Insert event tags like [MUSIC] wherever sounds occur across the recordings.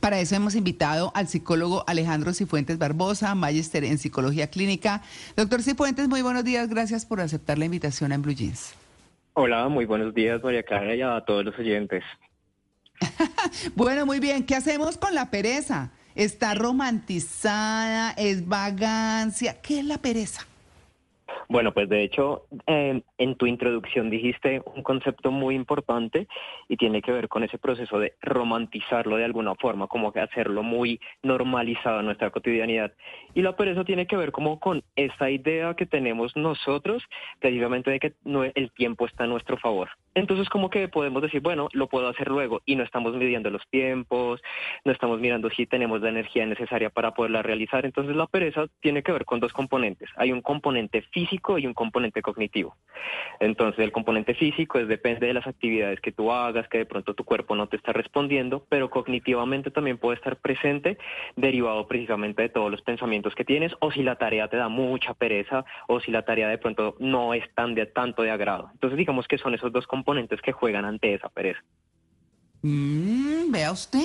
Para eso hemos invitado al psicólogo Alejandro Cifuentes Barbosa, magister en psicología clínica. Doctor Cifuentes, muy buenos días. Gracias por aceptar la invitación a en Blue Jeans. Hola, muy buenos días, María Clara, y a todos los oyentes. [LAUGHS] bueno, muy bien. ¿Qué hacemos con la pereza? Está romantizada, es vagancia. ¿Qué es la pereza? Bueno, pues de hecho, em, en tu introducción dijiste un concepto muy importante y tiene que ver con ese proceso de romantizarlo de alguna forma, como que hacerlo muy normalizado en nuestra cotidianidad. Y la pereza tiene que ver como con esa idea que tenemos nosotros, precisamente de que el tiempo está a nuestro favor. Entonces como que podemos decir, bueno, lo puedo hacer luego y no estamos midiendo los tiempos, no estamos mirando si tenemos la energía necesaria para poderla realizar. Entonces la pereza tiene que ver con dos componentes. Hay un componente físico y un componente cognitivo. Entonces el componente físico es depende de las actividades que tú hagas, que de pronto tu cuerpo no te está respondiendo, pero cognitivamente también puede estar presente derivado precisamente de todos los pensamientos que tienes o si la tarea te da mucha pereza o si la tarea de pronto no es tan de tanto de agrado. Entonces digamos que son esos dos componentes componentes que juegan ante esa pereza. Mm, vea usted,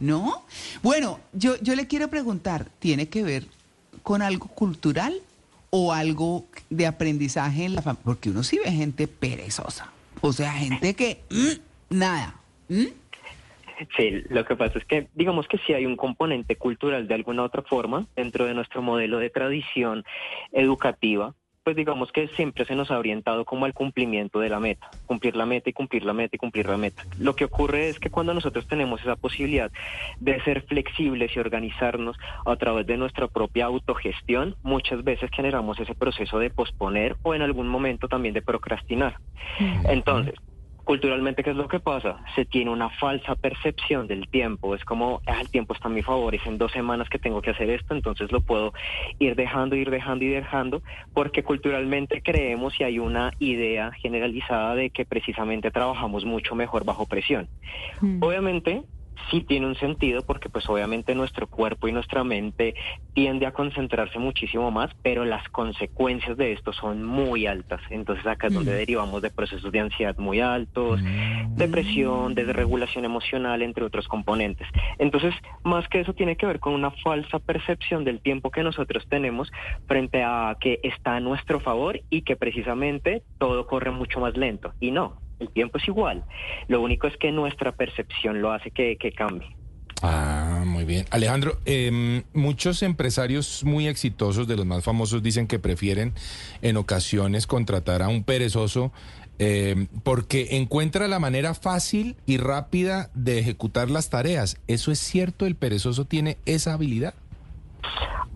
¿no? Bueno, yo, yo le quiero preguntar, ¿tiene que ver con algo cultural o algo de aprendizaje en la familia? Porque uno sí ve gente perezosa, o sea, gente que mm, nada. Sí, lo que pasa es que digamos que sí hay un componente cultural de alguna otra forma dentro de nuestro modelo de tradición educativa pues digamos que siempre se nos ha orientado como al cumplimiento de la meta, cumplir la meta y cumplir la meta y cumplir la meta. Lo que ocurre es que cuando nosotros tenemos esa posibilidad de ser flexibles y organizarnos a través de nuestra propia autogestión, muchas veces generamos ese proceso de posponer o en algún momento también de procrastinar. Entonces, culturalmente, ¿qué es lo que pasa? Se tiene una falsa percepción del tiempo. Es como, ah, el tiempo está a mi favor, es en dos semanas que tengo que hacer esto, entonces lo puedo ir dejando, ir dejando y dejando, porque culturalmente creemos y hay una idea generalizada de que precisamente trabajamos mucho mejor bajo presión. Mm. Obviamente, sí tiene un sentido porque pues obviamente nuestro cuerpo y nuestra mente tiende a concentrarse muchísimo más, pero las consecuencias de esto son muy altas. Entonces acá es donde mm. derivamos de procesos de ansiedad muy altos, mm. depresión, desregulación emocional, entre otros componentes. Entonces, más que eso tiene que ver con una falsa percepción del tiempo que nosotros tenemos frente a que está a nuestro favor y que precisamente todo corre mucho más lento. Y no, el tiempo es igual. Lo único es que nuestra percepción lo hace que, cambie. Ah, muy bien. Alejandro, em, muchos empresarios muy exitosos, de los más famosos, dicen que prefieren en ocasiones contratar a un perezoso em, porque encuentra la manera fácil y rápida de ejecutar las tareas. ¿Eso es cierto? ¿El perezoso tiene esa habilidad?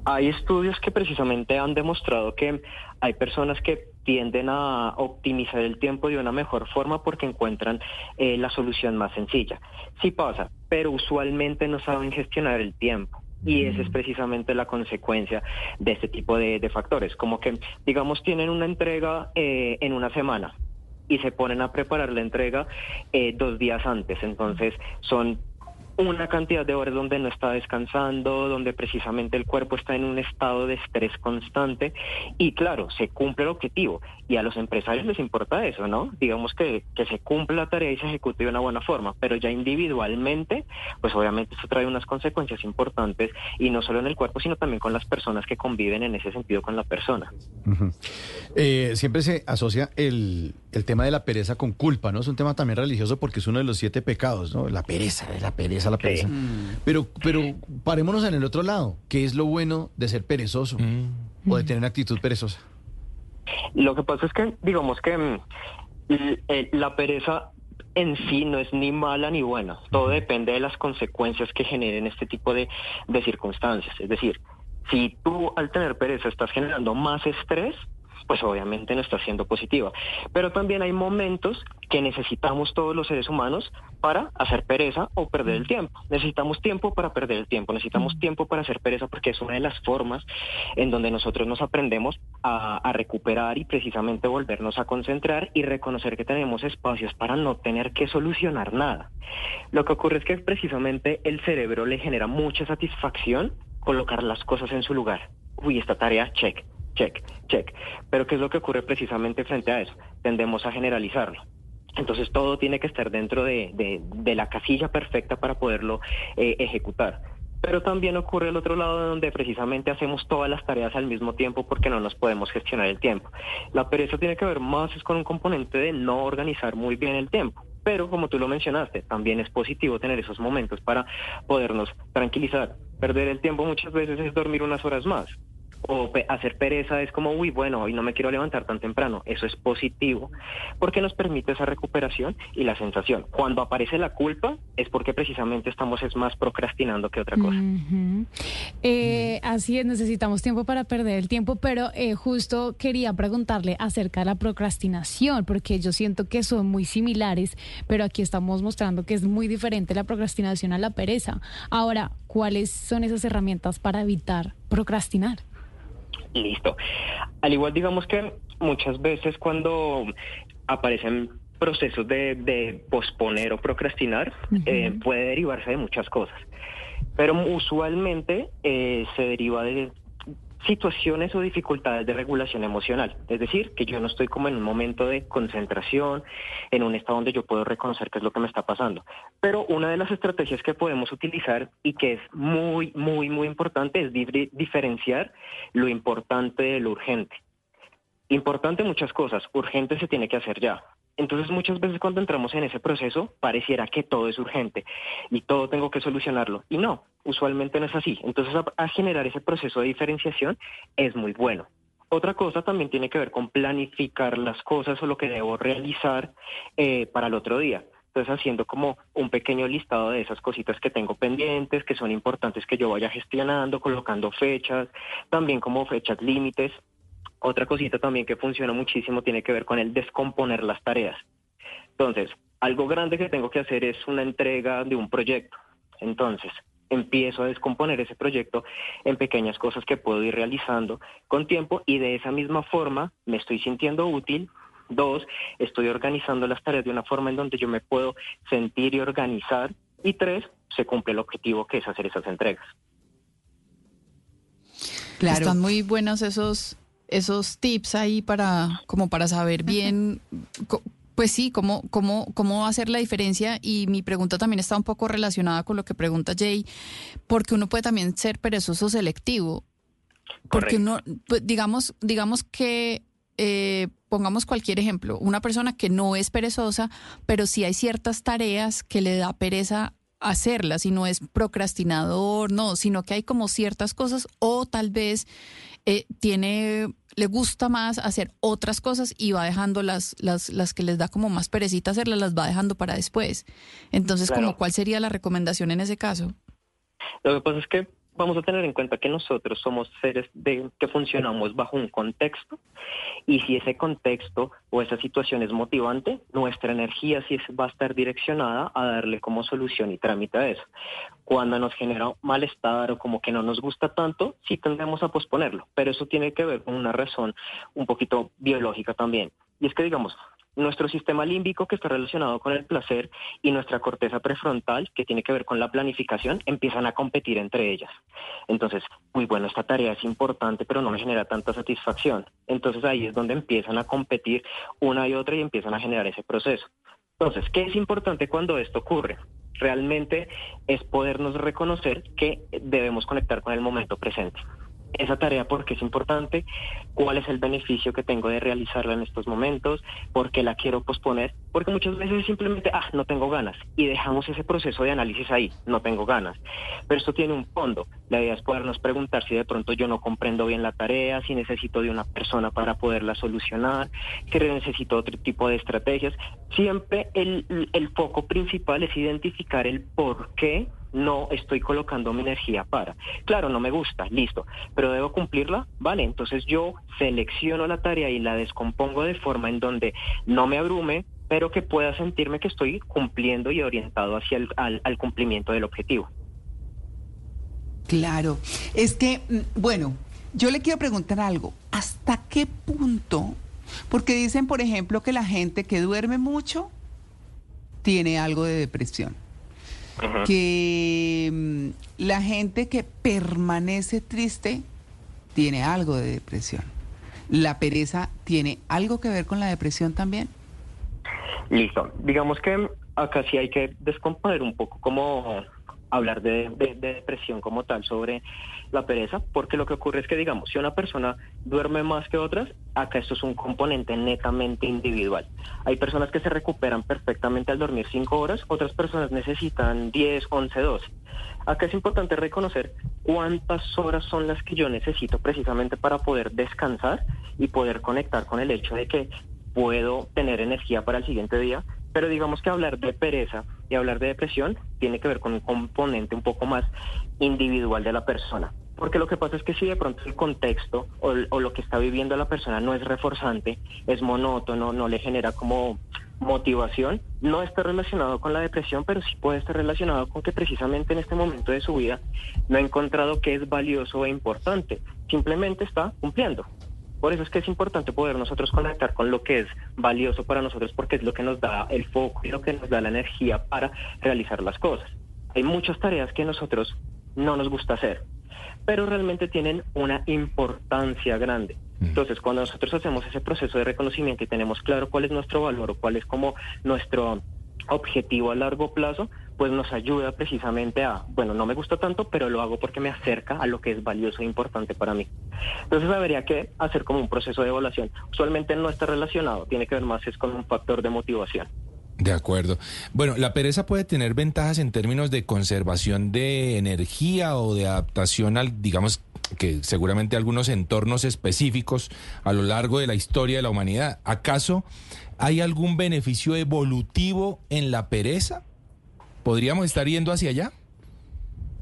Hay estudios que precisamente han demostrado que hay personas que tienden a optimizar el tiempo de una mejor forma porque encuentran eh, la solución más sencilla. Sí pasa, pero usualmente no saben gestionar el tiempo. Y esa es precisamente la consecuencia de este tipo de, factores. Como que, digamos, tienen una entrega eh, en una semana y se ponen a preparar la entrega eh, dos días antes. Entonces, son una cantidad de horas donde no está descansando, donde precisamente el cuerpo está en un estado de estrés constante y claro, se cumple el objetivo y a los empresarios les importa eso, ¿no? Digamos que, que se cumple la tarea y se ejecute de una buena forma, pero ya individualmente, pues obviamente eso trae unas consecuencias importantes y no solo en el cuerpo, sino también con las personas que conviven en ese sentido con la persona. Eh, siempre se asocia el, el tema de la pereza con culpa, ¿no? Es un tema también religioso porque es uno de los siete pecados, ¿no? La pereza, la pereza, la pereza. Pero, pero parémonos en el otro lado. ¿Qué es lo bueno de ser perezoso o de tener actitud perezosa? Lo que pasa es que, digamos que mm, eh, la pereza en sí no es ni mala ni buena. Todo depende de las consecuencias que generen este tipo de, de circunstancias. Es decir, si tú al tener pereza estás generando más estrés, pues obviamente no está siendo positiva. Pero también hay momentos que necesitamos todos los seres humanos para hacer pereza o perder el tiempo. Necesitamos tiempo para perder el tiempo, necesitamos tiempo para hacer pereza porque es una de las formas en donde nosotros nos aprendemos a, a recuperar y precisamente volvernos a concentrar y reconocer que tenemos espacios para no tener que solucionar nada. Lo que ocurre es que precisamente el cerebro le genera mucha satisfacción colocar las cosas en su lugar. Uy, esta tarea, check check, check. Pero ¿qué es lo que ocurre precisamente frente a eso? Tendemos a generalizarlo. Entonces todo tiene que estar dentro de, de, la casilla perfecta para poderlo eh, ejecutar. Pero también ocurre el otro lado donde precisamente hacemos todas las tareas al mismo tiempo porque no nos podemos gestionar el tiempo. La pereza tiene que ver más con un componente de no organizar muy bien el tiempo. Pero como tú lo mencionaste, también es positivo tener esos momentos para podernos tranquilizar. Perder el tiempo muchas veces es dormir unas horas más o hacer pereza es como, uy, bueno, hoy no me quiero levantar tan temprano. Eso es positivo porque nos permite esa recuperación y la sensación. Cuando aparece la culpa es porque precisamente estamos es más procrastinando que otra cosa. Eh, así es, necesitamos tiempo para perder el tiempo, pero eh, justo quería preguntarle acerca de la procrastinación, porque yo siento que son muy similares, pero aquí estamos mostrando que es muy diferente la procrastinación a la pereza. Ahora, ¿cuáles son esas herramientas para evitar procrastinar? Listo. Al igual digamos que muchas veces cuando aparecen procesos de, posponer o procrastinar, eh, puede derivarse de muchas cosas. Pero usualmente eh, se deriva de situaciones o dificultades de regulación emocional. Es decir, que yo no estoy como en un momento de concentración, en un estado donde yo puedo reconocer qué es lo que me está pasando. Pero una de las estrategias que podemos utilizar y que es muy, muy, muy importante es diferenciar lo importante de lo urgente. Importante muchas cosas, urgente se tiene que hacer ya. Entonces muchas veces cuando entramos en ese proceso pareciera que todo es urgente y todo tengo que solucionarlo. Y no, usualmente no es así. Entonces a, generar ese proceso de diferenciación es muy bueno. Otra cosa también tiene que ver con planificar las cosas o lo que debo realizar eh, para el otro día. Entonces haciendo como un pequeño listado de esas cositas que tengo pendientes, que son importantes que yo vaya gestionando, colocando fechas, también como fechas límites otra cosita también que funciona muchísimo tiene que ver con el descomponer las tareas. Entonces, algo grande que tengo que hacer es una entrega de un proyecto. Entonces, empiezo a descomponer ese proyecto en pequeñas cosas que puedo ir realizando con tiempo y de esa misma forma me estoy sintiendo útil. Dos, estoy organizando las tareas de una forma en donde yo me puedo sentir y organizar. Y tres, se cumple el objetivo que es hacer esas entregas. Claro. Están muy buenos esos esos tips ahí para, como para saber bien, pues sí, cómo, cómo, cómo hacer la diferencia. Y mi pregunta también está un poco relacionada con lo que pregunta Jay, porque uno puede también ser perezoso selectivo. Porque uno, pues, digamos, digamos que eh, pongamos cualquier ejemplo, una persona que no es perezosa, pero sí hay ciertas tareas que le da pereza hacerlas y no es procrastinador, no, sino que hay como ciertas cosas o tal vez eh, tiene, le gusta más hacer otras cosas y va dejando las, las, las que les da como más perecita hacerlas, las va dejando para después. Entonces, como ¿cuál sería la recomendación en ese caso? Lo que pasa es que vamos a tener en cuenta que nosotros somos seres de, que funcionamos bajo un contexto y si ese contexto o esa situación es motivante, nuestra energía sí va a estar direccionada a darle como solución y trámite a eso. Cuando nos genera malestar o como que no nos gusta tanto, sí tendemos a posponerlo, pero eso tiene que ver con una razón un poquito biológica también. Y es que digamos, nuestro sistema límbico que está relacionado con el placer y nuestra corteza prefrontal que tiene que ver con la planificación empiezan a competir entre ellas. Entonces, muy bueno, esta tarea es importante pero no me genera tanta satisfacción. Entonces ahí es donde empiezan a competir una y otra y empiezan a generar ese proceso. Entonces, ¿qué es importante cuando esto ocurre? Realmente es podernos reconocer que debemos conectar con el momento presente esa tarea porque es importante, cuál es el beneficio que tengo de realizarla en estos momentos, por qué la quiero posponer, porque muchas veces simplemente, ah, no tengo ganas, y dejamos ese proceso de análisis ahí, no tengo ganas. Pero esto tiene un fondo, la idea es podernos preguntar si de pronto yo no comprendo bien la tarea, si necesito de una persona para poderla solucionar, si necesito otro tipo de estrategias. Siempre el, el foco principal es identificar el por qué no estoy colocando mi energía para. Claro, no me gusta, listo, pero debo cumplirla, vale, entonces yo selecciono la tarea y la descompongo de forma en donde no me abrume, pero que pueda sentirme que estoy cumpliendo y orientado hacia el al, cumplimiento del objetivo. Claro, es que, mm, bueno, yo le quiero preguntar algo, ¿hasta qué punto? Porque dicen, por ejemplo, que la gente que duerme mucho tiene algo de depresión que mm, la gente que permanece triste tiene algo de depresión. ¿La pereza tiene algo que ver con la depresión también? Listo. Digamos que acá sí hay que descomponer un poco como hablar de, depresión como tal sobre la pereza, porque lo que ocurre es que, digamos, si una persona duerme más que otras, acá esto es un componente netamente individual. Hay personas que se recuperan perfectamente al dormir 5 horas, otras personas necesitan 10, 11, 12. Acá es importante reconocer cuántas horas son las que yo necesito precisamente para poder descansar y poder conectar con el hecho de que puedo tener energía para el siguiente día, pero digamos que hablar de pereza y hablar de depresión tiene que ver con un componente un poco más individual de la persona. Porque lo que pasa es que si de pronto el contexto o, lo que está viviendo la persona no es reforzante, es monótono, no le genera como motivación, no está relacionado con la depresión, pero sí puede estar relacionado con que precisamente en este momento de su vida no ha encontrado que es valioso e importante, simplemente está cumpliendo. Por eso es que es importante poder nosotros conectar con lo que es valioso para nosotros porque es lo que nos da el foco y lo que nos da la energía para realizar las cosas. Hay muchas tareas que nosotros no nos gusta hacer, pero realmente tienen una importancia grande. Mm. Entonces, cuando nosotros hacemos ese proceso de reconocimiento y tenemos claro cuál es nuestro valor o cuál es como nuestro objetivo a largo plazo, pues nos ayuda precisamente a, bueno, no me gusta tanto, pero lo hago porque me acerca a lo que es valioso e importante para mí. Entonces habría que hacer como un proceso de evaluación. Usualmente no está relacionado, tiene que ver más es con un factor de motivación. De acuerdo. Bueno, la pereza puede tener ventajas en términos de conservación de energía o de adaptación al, digamos, que seguramente algunos entornos específicos a lo largo de la historia de la humanidad. ¿Acaso hay algún beneficio evolutivo en la pereza? ¿Podríamos estar yendo hacia allá?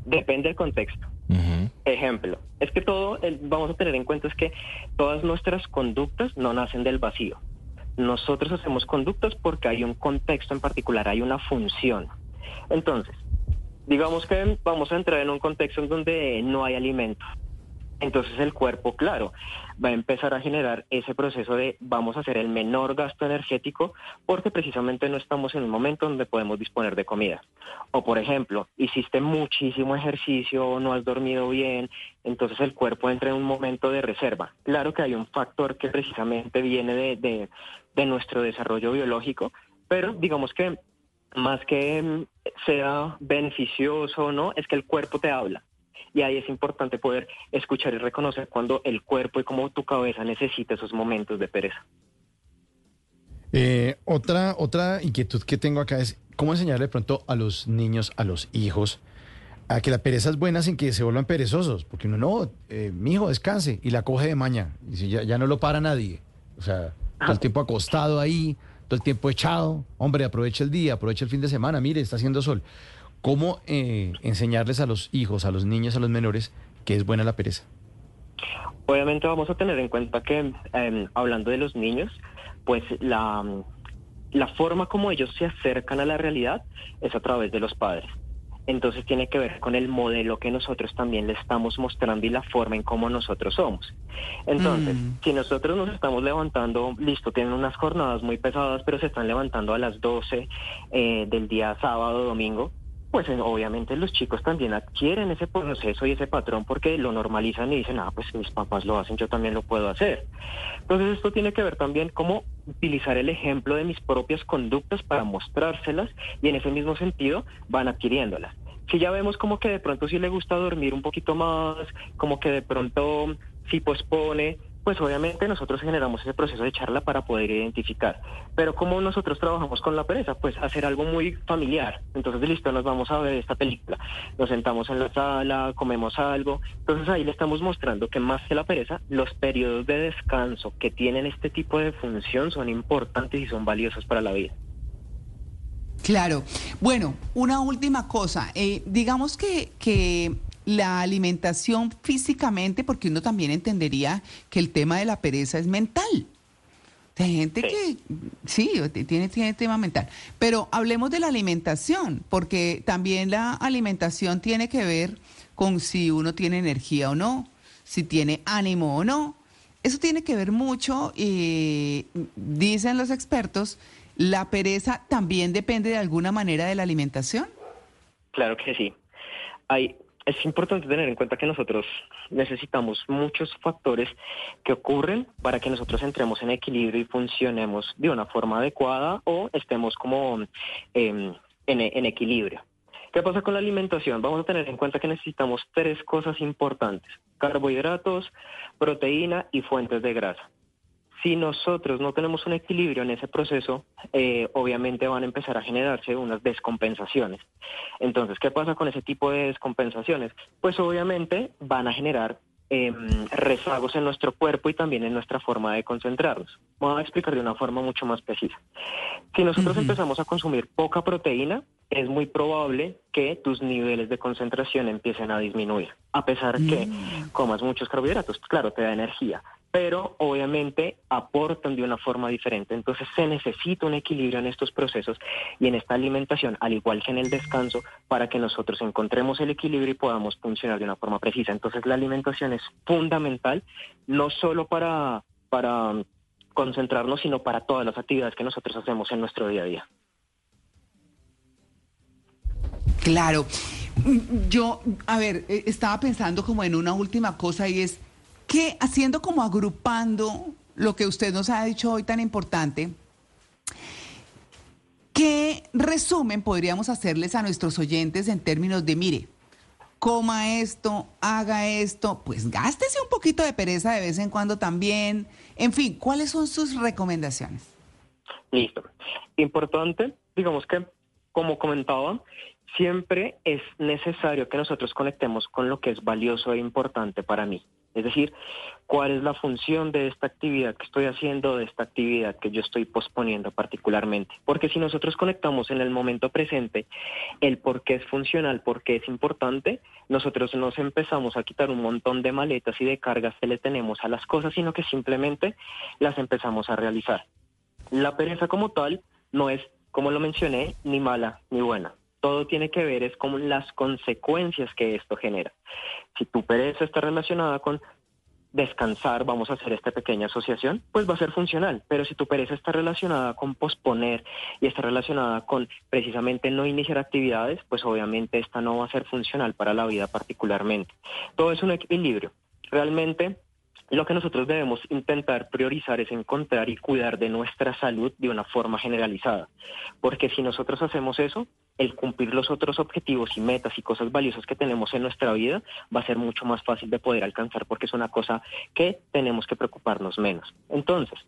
Depende del contexto. Ejemplo, es que todo, vamos a tener en cuenta es que todas nuestras conductas no nacen del vacío. Nosotros hacemos conductas porque hay un contexto en particular, hay una función. Entonces, digamos que vamos a entrar en un contexto en donde no hay alimento entonces el cuerpo, claro, va a empezar a generar ese proceso de vamos a hacer el menor gasto energético porque precisamente no estamos en un momento donde podemos disponer de comida. O por ejemplo, hiciste muchísimo ejercicio, no has dormido bien, entonces el cuerpo entra en un momento de reserva. Claro que hay un factor que precisamente viene de, de nuestro desarrollo biológico, pero digamos que más que mm, sea beneficioso o no, es que el cuerpo te habla y ahí es importante poder escuchar y reconocer cuando el cuerpo y como tu cabeza necesita esos momentos de pereza. Eh, otra, otra inquietud que tengo acá es cómo enseñarle de pronto a los niños, a los hijos, a que la pereza es buena sin que se vuelvan perezosos, porque uno no, eh, mi hijo descanse y la coge de maña, y si ya, ya no lo para nadie, o sea, todo el tiempo acostado ahí, todo el tiempo echado, hombre, aprovecha el día, aprovecha el fin de semana, mire, está haciendo sol. ¿Cómo eh, enseñarles a los hijos, a los niños, a los menores que es buena la pereza? Obviamente vamos a tener en cuenta que em, hablando de los niños, pues la, la forma como ellos se acercan a la realidad es a través de los padres. Entonces tiene que ver con el modelo que nosotros también le estamos mostrando y la forma en cómo nosotros somos. Entonces, mm. si nosotros nos estamos levantando, listo, tienen unas jornadas muy pesadas, pero se están levantando a las 12 eh, del día sábado, domingo, pues eh, obviamente los chicos también adquieren ese proceso y ese patrón porque lo normalizan y dicen, ah, pues mis papás lo hacen, yo también lo puedo hacer. Entonces esto tiene que ver también cómo utilizar el ejemplo de mis propias conductas para mostrárselas y en ese mismo sentido van adquiriéndolas. Si ya vemos como que de pronto sí le gusta dormir un poquito más, como que de pronto sí pospone, pues obviamente nosotros generamos ese proceso de charla para poder identificar. Pero como nosotros trabajamos con la pereza, pues hacer algo muy familiar. Entonces, listo, nos vamos a ver esta película. Nos sentamos en la sala, comemos algo. Entonces ahí le estamos mostrando que más que la pereza, los periodos de descanso que tienen este tipo de función son importantes y son valiosos para la vida. Claro. Bueno, una última cosa. Eh, digamos que la alimentación físicamente, porque uno también entendería que el tema de la pereza es mental. Hay gente que sí, tiene, tiene tema mental. Pero hablemos de la alimentación, porque también la alimentación tiene que ver con si uno tiene energía o no, si tiene ánimo o no. Eso tiene que ver mucho, y dicen los expertos, la pereza también depende de alguna manera de la alimentación. Claro que sí. Hay es importante tener en cuenta que nosotros necesitamos muchos factores que ocurren para que nosotros entremos en equilibrio y funcionemos de una forma adecuada o estemos como em, en, en equilibrio. ¿Qué pasa con la alimentación? Vamos a tener en cuenta que necesitamos tres cosas importantes, carbohidratos, proteína y fuentes de grasa si nosotros no tenemos un equilibrio en ese proceso, eh, obviamente van a empezar a generarse unas descompensaciones. Entonces, ¿qué pasa con ese tipo de descompensaciones? Pues obviamente van a generar em, rezagos en nuestro cuerpo y también en nuestra forma de concentrarnos. Voy a explicar de una forma mucho más precisa. Si nosotros empezamos a consumir poca proteína, es muy probable que tus niveles de concentración empiecen a disminuir, a pesar que mm. comas muchos carbohidratos. Claro, te da energía, pero obviamente aportan de una forma diferente. Entonces se necesita un equilibrio en estos procesos y en esta alimentación, al igual que en el descanso, para que nosotros encontremos el equilibrio y podamos funcionar de una forma precisa. Entonces la alimentación es fundamental, no solo para, para concentrarnos, sino para todas las actividades que nosotros hacemos en nuestro día a día. Claro. Yo, a ver, eh, estaba pensando como en una última cosa y es que haciendo como agrupando lo que usted nos ha dicho hoy tan importante, ¿qué resumen podríamos hacerles a nuestros oyentes en términos de, mire, coma esto, haga esto, pues gástese un poquito de pereza de vez en cuando también. En fin, ¿cuáles son sus recomendaciones? Listo. Importante, digamos que, como comentaba, siempre es necesario que nosotros conectemos con lo que es valioso e importante para mí. Es decir, cuál es la función de esta actividad que estoy haciendo, de esta actividad que yo estoy posponiendo particularmente. Porque si nosotros conectamos en el momento presente el por qué es funcional, por qué es importante, nosotros nos empezamos a quitar un montón de maletas y de cargas que le tenemos a las cosas, sino que simplemente las empezamos a realizar. La pereza como tal no es, como lo mencioné, ni mala ni buena todo tiene que ver es con las consecuencias que esto genera. Si tu pereza está relacionada con descansar, vamos a hacer esta pequeña asociación, pues va a ser funcional. Pero si tu pereza está relacionada con posponer y está relacionada con precisamente no iniciar actividades, pues obviamente esta no va a ser funcional para la vida particularmente. Todo es un equilibrio. Realmente lo que nosotros debemos intentar priorizar es encontrar y cuidar de nuestra salud de una forma generalizada. Porque si nosotros hacemos eso, el cumplir los otros objetivos y metas y cosas valiosas que tenemos en nuestra vida va a ser mucho más fácil de poder alcanzar porque es una cosa que tenemos que preocuparnos menos. Entonces,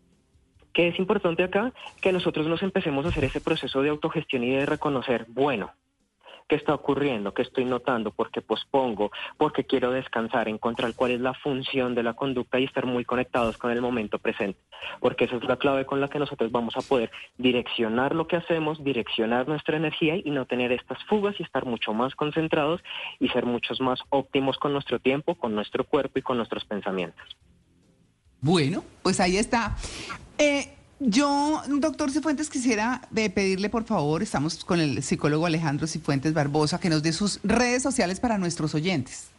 ¿qué es importante acá? Que nosotros nos empecemos a hacer ese proceso de autogestión y de reconocer, bueno, qué está ocurriendo, qué estoy notando, por qué pospongo, por qué quiero descansar, encontrar cuál es la función de la conducta y estar muy conectados con el momento presente, porque esa es la clave con la que nosotros vamos a poder direccionar lo que hacemos, direccionar nuestra energía y no tener estas fugas y estar mucho más concentrados y ser muchos más óptimos con nuestro tiempo, con nuestro cuerpo y con nuestros pensamientos. Bueno, pues ahí está. Eh, yo, doctor Cifuentes, quisiera eh, pedirle, por favor, estamos con el psicólogo Alejandro Cifuentes Barbosa, que nos dé sus redes sociales para nuestros oyentes.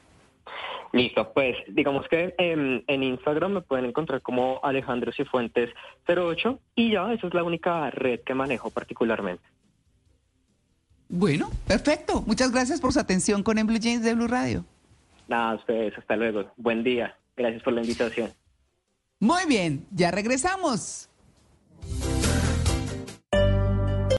Listo, pues digamos que en Instagram me pueden encontrar como Alejandro Cifuentes 08 y ya, esa es la única red que manejo particularmente. Bueno, perfecto. Muchas gracias por su atención con En Blue James de Blue Radio. Nada, ustedes, hasta luego. Buen día. Gracias por la invitación. Muy bien, ya regresamos.